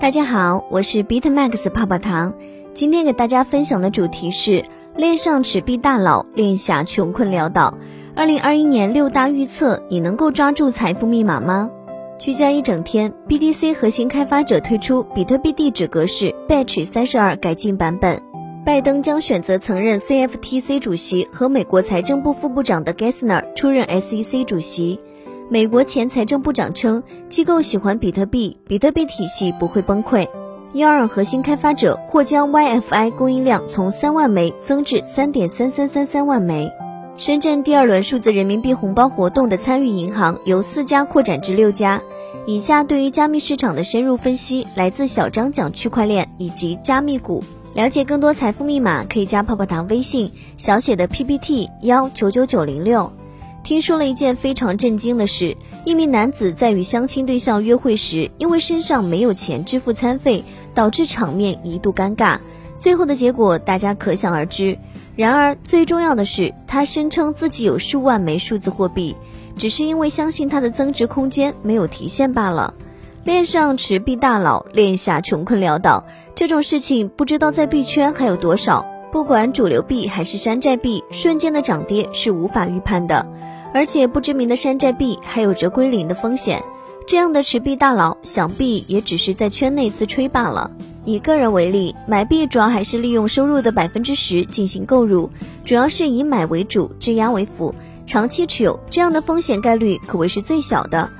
大家好，我是 Bitmax 泡泡糖。今天给大家分享的主题是恋上纸币大佬，恋下穷困潦倒。二零二一年六大预测，你能够抓住财富密码吗？居家一整天，BTC 核心开发者推出比特币地址格式 Batch 三十二改进版本。拜登将选择曾任 CFTC 主席和美国财政部副部长的 Gessner 出任 SEC 主席。美国前财政部长称，机构喜欢比特币，比特币体系不会崩溃。幺二核心开发者或将 YFI 供应量从三万枚增至三点三三三三万枚。深圳第二轮数字人民币红包活动的参与银行由四家扩展至六家。以下对于加密市场的深入分析来自小张讲区块链以及加密股。了解更多财富密码，可以加泡泡糖微信小写的 PPT 幺九九九零六。听说了一件非常震惊的事：一名男子在与相亲对象约会时，因为身上没有钱支付餐费，导致场面一度尴尬。最后的结果大家可想而知。然而最重要的是，他声称自己有数万枚数字货币，只是因为相信它的增值空间没有提现罢了。链上持币大佬，链下穷困潦倒，这种事情不知道在币圈还有多少。不管主流币还是山寨币，瞬间的涨跌是无法预判的。而且不知名的山寨币还有着归零的风险，这样的持币大佬想必也只是在圈内自吹罢了。以个人为例，买币主要还是利用收入的百分之十进行购入，主要是以买为主，质押为辅，长期持有，这样的风险概率可谓是最小的。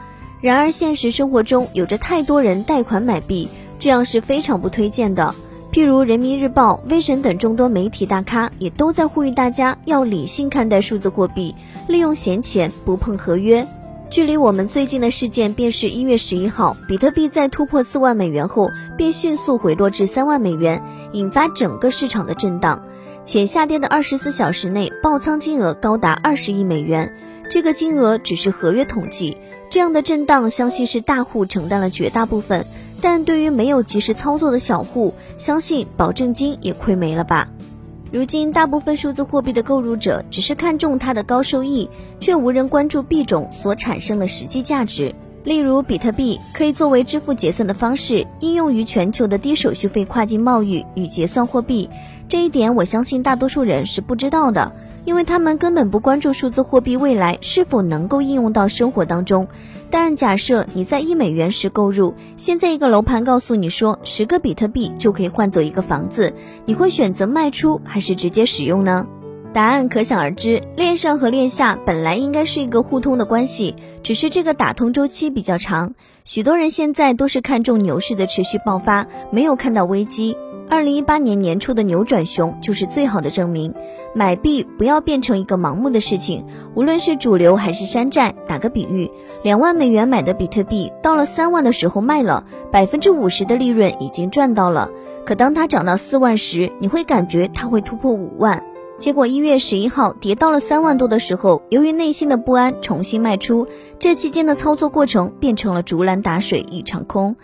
然而现实生活中有着太多人贷款买币，这样是非常不推荐的。譬如人民日报、微神等众多媒体大咖也都在呼吁大家要理性看待数字货币，利用闲钱不碰合约。距离我们最近的事件便是一月十一号，比特币在突破四万美元后便迅速回落至三万美元，引发整个市场的震荡，且下跌的二十四小时内爆仓金额高达二十亿美元。这个金额只是合约统计，这样的震荡相信是大户承担了绝大部分。但对于没有及时操作的小户，相信保证金也亏没了吧。如今，大部分数字货币的购入者只是看中它的高收益，却无人关注币种所产生的实际价值。例如，比特币可以作为支付结算的方式，应用于全球的低手续费跨境贸易与结算货币。这一点，我相信大多数人是不知道的。因为他们根本不关注数字货币未来是否能够应用到生活当中。但假设你在一美元时购入，现在一个楼盘告诉你说十个比特币就可以换走一个房子，你会选择卖出还是直接使用呢？答案可想而知。链上和链下本来应该是一个互通的关系，只是这个打通周期比较长。许多人现在都是看中牛市的持续爆发，没有看到危机。二零一八年年初的扭转熊就是最好的证明。买币不要变成一个盲目的事情，无论是主流还是山寨。打个比喻，两万美元买的比特币，到了三万的时候卖了，百分之五十的利润已经赚到了。可当它涨到四万时，你会感觉它会突破五万。结果一月十一号跌到了三万多的时候，由于内心的不安，重新卖出。这期间的操作过程变成了竹篮打水一场空。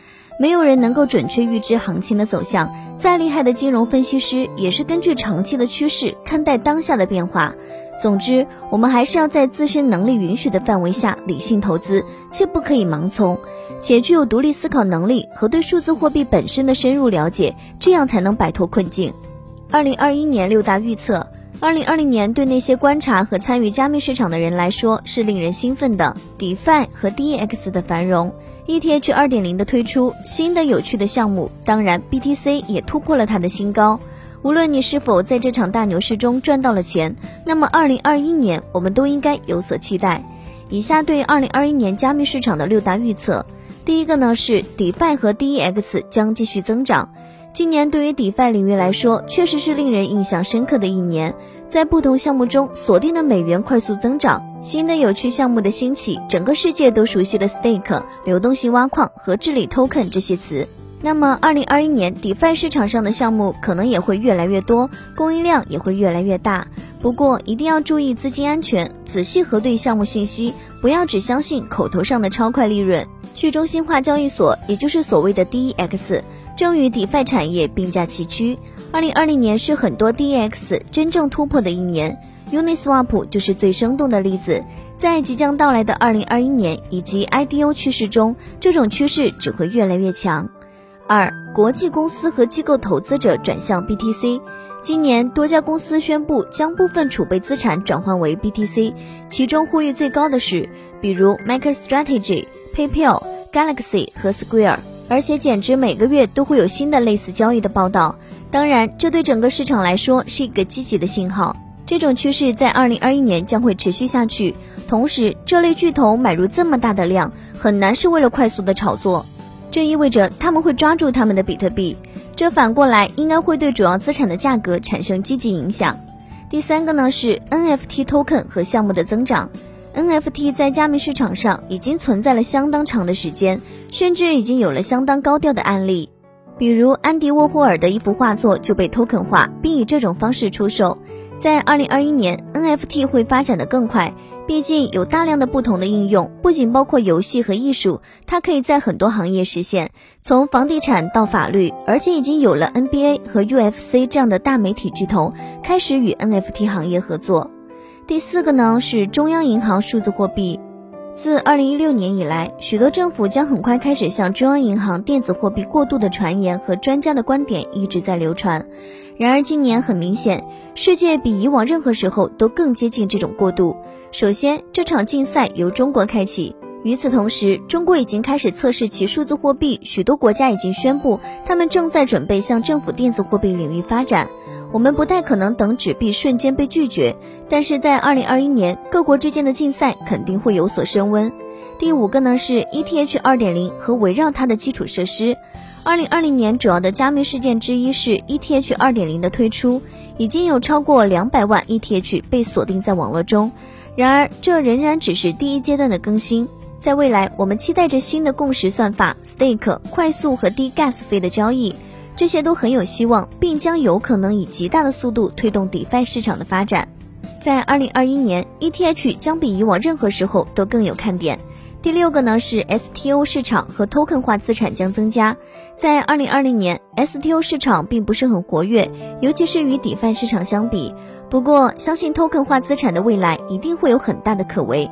没有人能够准确预知行情的走向，再厉害的金融分析师也是根据长期的趋势看待当下的变化。总之，我们还是要在自身能力允许的范围下理性投资，切不可以盲从，且具有独立思考能力和对数字货币本身的深入了解，这样才能摆脱困境。二零二一年六大预测，二零二零年对那些观察和参与加密市场的人来说是令人兴奋的，DeFi 和 DEX 的繁荣。ETH 二点零的推出，新的有趣的项目，当然 BTC 也突破了它的新高。无论你是否在这场大牛市中赚到了钱，那么二零二一年我们都应该有所期待。以下对二零二一年加密市场的六大预测，第一个呢是 DeFi 和 DEX 将继续增长。今年对于 DeFi 领域来说，确实是令人印象深刻的一年。在不同项目中锁定的美元快速增长，新的有趣项目的兴起，整个世界都熟悉了 stake 流动性挖矿和治理 token 这些词。那么，二零二一年 DeFi 市场上的项目可能也会越来越多，供应量也会越来越大。不过，一定要注意资金安全，仔细核对项目信息，不要只相信口头上的超快利润。去中心化交易所，也就是所谓的 DEX，正与 DeFi 产业并驾齐驱。二零二零年是很多 DEX 真正突破的一年，Uniswap 就是最生动的例子。在即将到来的二零二一年以及 IDO 趋势中，这种趋势只会越来越强。二、国际公司和机构投资者转向 BTC。今年多家公司宣布将部分储备资产转换为 BTC，其中呼吁最高的是，比如 MicroStrategy、PayPal、Galaxy 和 Square，而且简直每个月都会有新的类似交易的报道。当然，这对整个市场来说是一个积极的信号。这种趋势在二零二一年将会持续下去。同时，这类巨头买入这么大的量，很难是为了快速的炒作，这意味着他们会抓住他们的比特币。这反过来应该会对主要资产的价格产生积极影响。第三个呢是 NFT token 和项目的增长。NFT 在加密市场上已经存在了相当长的时间，甚至已经有了相当高调的案例，比如安迪沃霍尔的一幅画作就被 token 化，并以这种方式出售。在2021年，NFT 会发展的更快。毕竟有大量的不同的应用，不仅包括游戏和艺术，它可以在很多行业实现，从房地产到法律，而且已经有了 NBA 和 UFC 这样的大媒体巨头开始与 NFT 行业合作。第四个呢是中央银行数字货币，自2016年以来，许多政府将很快开始向中央银行电子货币过渡的传言和专家的观点一直在流传。然而今年很明显，世界比以往任何时候都更接近这种过渡。首先，这场竞赛由中国开启。与此同时，中国已经开始测试其数字货币，许多国家已经宣布他们正在准备向政府电子货币领域发展。我们不太可能等纸币瞬间被拒绝，但是在二零二一年，各国之间的竞赛肯定会有所升温。第五个呢是 ETH 二点零和围绕它的基础设施。二零二零年主要的加密事件之一是 ETH 二点零的推出，已经有超过两百万 ETH 被锁定在网络中。然而，这仍然只是第一阶段的更新。在未来，我们期待着新的共识算法、stake、快速和低 gas 费的交易，这些都很有希望，并将有可能以极大的速度推动 DeFi 市场的发展。在2021年，ETH 将比以往任何时候都更有看点。第六个呢是 STO 市场和 token 化资产将增加。在2020年，STO 市场并不是很活跃，尤其是与 DeFi 市场相比。不过，相信 token 化资产的未来一定会有很大的可为。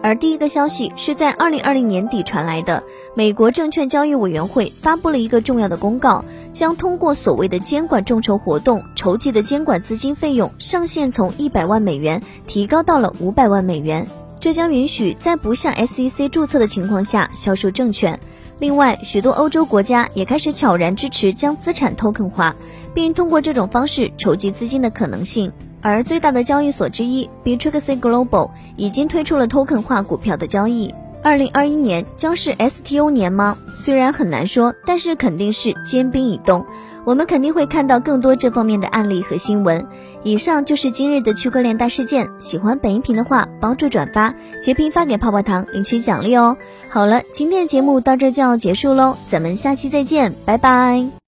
而第一个消息是在二零二零年底传来的，美国证券交易委员会发布了一个重要的公告，将通过所谓的监管众筹活动筹集的监管资金费用上限从一百万美元提高到了五百万美元，这将允许在不向 SEC 注册的情况下销售证券。另外，许多欧洲国家也开始悄然支持将资产 token 化，并通过这种方式筹集资金的可能性。而最大的交易所之一 Bitrixi Global 已经推出了 token 化股票的交易。二零二一年将是 STO 年吗？虽然很难说，但是肯定是坚冰已冻。我们肯定会看到更多这方面的案例和新闻。以上就是今日的区块链大事件。喜欢本音频的话，帮助转发、截屏发给泡泡糖领取奖励哦。好了，今天的节目到这就要结束喽，咱们下期再见，拜拜。